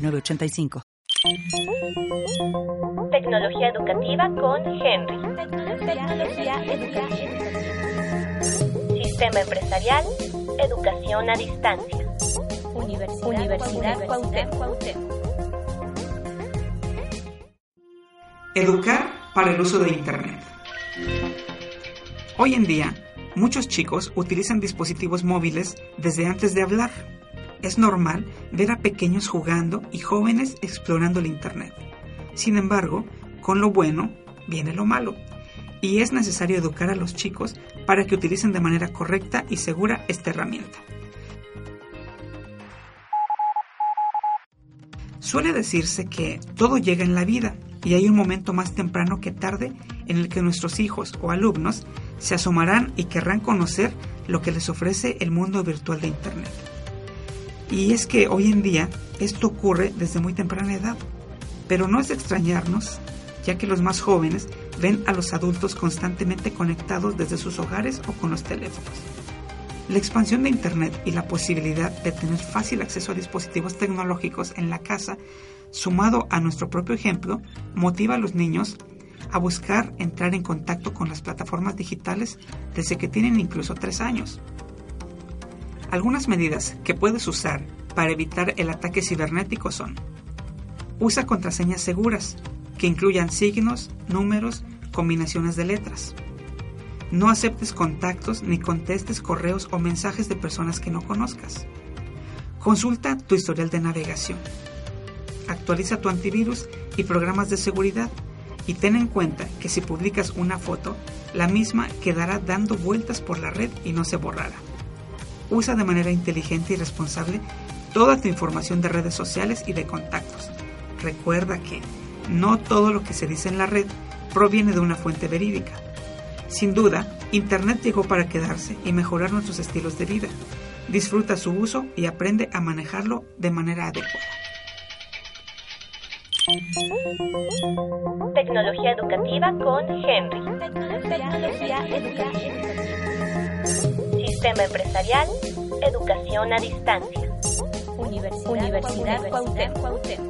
906985. Tecnología educativa con Henry. Tecnología educativa. Sistema empresarial, educación a distancia. Universidad, Universidad Cuauhtémoc. Educar para el uso de Internet. Hoy en día, muchos chicos utilizan dispositivos móviles desde antes de hablar. Es normal ver a pequeños jugando y jóvenes explorando el Internet. Sin embargo, con lo bueno viene lo malo. Y es necesario educar a los chicos para que utilicen de manera correcta y segura esta herramienta. Suele decirse que todo llega en la vida y hay un momento más temprano que tarde en el que nuestros hijos o alumnos se asomarán y querrán conocer lo que les ofrece el mundo virtual de Internet. Y es que hoy en día esto ocurre desde muy temprana edad, pero no es de extrañarnos, ya que los más jóvenes ven a los adultos constantemente conectados desde sus hogares o con los teléfonos. La expansión de Internet y la posibilidad de tener fácil acceso a dispositivos tecnológicos en la casa, sumado a nuestro propio ejemplo, motiva a los niños a buscar entrar en contacto con las plataformas digitales desde que tienen incluso tres años. Algunas medidas que puedes usar para evitar el ataque cibernético son Usa contraseñas seguras que incluyan signos, números, combinaciones de letras. No aceptes contactos ni contestes correos o mensajes de personas que no conozcas. Consulta tu historial de navegación. Actualiza tu antivirus y programas de seguridad y ten en cuenta que si publicas una foto, la misma quedará dando vueltas por la red y no se borrará. Usa de manera inteligente y responsable toda tu información de redes sociales y de contactos. Recuerda que no todo lo que se dice en la red proviene de una fuente verídica. Sin duda, Internet llegó para quedarse y mejorar nuestros estilos de vida. Disfruta su uso y aprende a manejarlo de manera adecuada. Tecnología educativa con Henry. Tecnología educativa. Sistema empresarial, educación a distancia. Universidad, Universidad Cuauhtémoc.